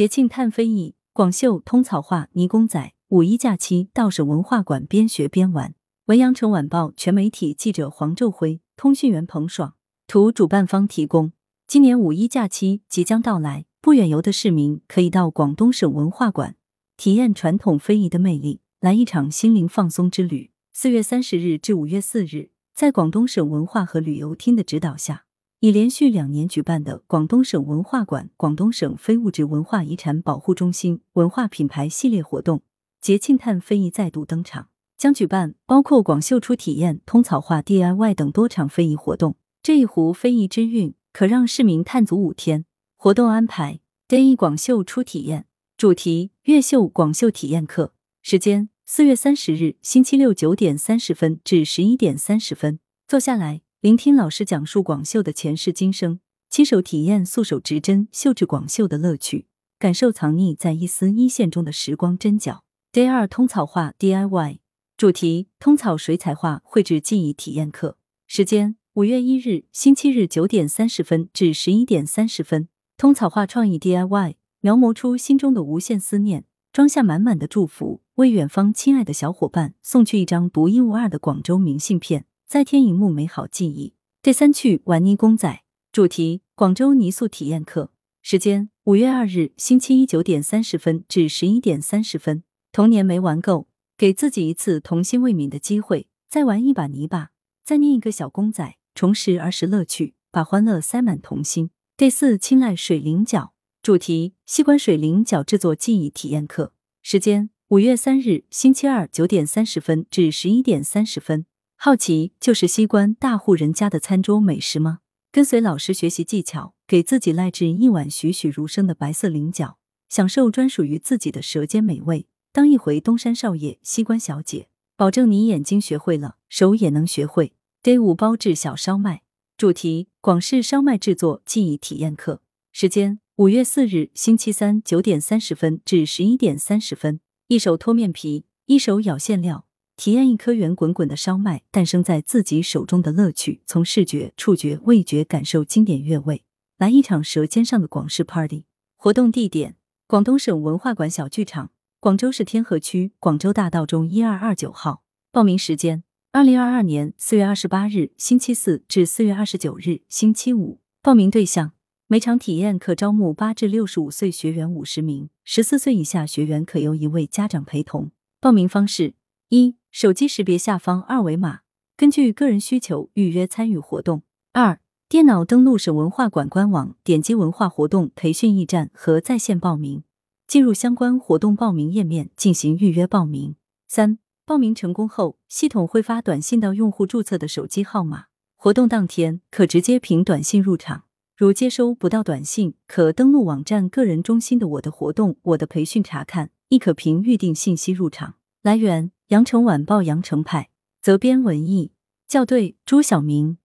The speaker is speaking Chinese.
节庆探非遗，广绣通草画泥公仔，五一假期到省文化馆边学边玩。文阳城晚报全媒体记者黄昼辉，通讯员彭爽，图主办方提供。今年五一假期即将到来，不远游的市民可以到广东省文化馆体验传统非遗的魅力，来一场心灵放松之旅。四月三十日至五月四日，在广东省文化和旅游厅的指导下，已连续两年举办的广东省文化馆、广东省非物质文化遗产保护中心文化品牌系列活动——节庆探非遗再度登场，将举办包括广绣出体验、通草画 DIY 等多场非遗活动。这一壶非遗之韵。可让市民探足五天。活动安排：Day 广绣初体验，主题越绣广绣体验课，时间四月三十日星期六九点三十分至十一点三十分。坐下来，聆听老师讲述广绣的前世今生，亲手体验素手执针绣制广绣的乐趣，感受藏匿在一丝一线中的时光针脚。Day 二通草画 DIY，主题通草水彩画绘制技艺体验课，时间。五月一日，星期日九点三十分至十一点三十分，通草画创意 DIY，描摹出心中的无限思念，装下满满的祝福，为远方亲爱的小伙伴送去一张独一无二的广州明信片，再添一幕美好记忆。第三趣玩泥公仔，主题广州泥塑体验课，时间五月二日，星期一九点三十分至十一点三十分。童年没玩够，给自己一次童心未泯的机会，再玩一把泥巴，再捏一个小公仔。重拾儿时乐趣，把欢乐塞满童心。第四，青睐水菱角主题：西关水菱角制作技艺体验课。时间：五月三日，星期二九点三十分至十一点三十分。好奇就是西关大户人家的餐桌美食吗？跟随老师学习技巧，给自己赖制一碗栩栩如生的白色菱角，享受专属于自己的舌尖美味。当一回东山少爷，西关小姐，保证你眼睛学会了，手也能学会。Day 五包制小烧麦，主题广式烧麦制作技艺体验课，时间五月四日星期三九点三十分至十一点三十分。一手脱面皮，一手舀馅料，体验一颗圆滚滚的烧麦诞生在自己手中的乐趣。从视觉、触觉、味觉感受经典韵味，来一场舌尖上的广式 party。活动地点：广东省文化馆小剧场，广州市天河区广州大道中一二二九号。报名时间。二零二二年四月二十八日星期四至四月二十九日星期五，报名对象每场体验可招募八至六十五岁学员五十名，十四岁以下学员可由一位家长陪同。报名方式：一、手机识别下方二维码，根据个人需求预约参与活动；二、电脑登录省文化馆官网，点击文化活动培训驿站和在线报名，进入相关活动报名页面进行预约报名；三。报名成功后，系统会发短信到用户注册的手机号码。活动当天可直接凭短信入场，如接收不到短信，可登录网站个人中心的我的活动、我的培训查看，亦可凭预定信息入场。来源：羊城晚报羊城派，责编：文艺，校对：朱晓明。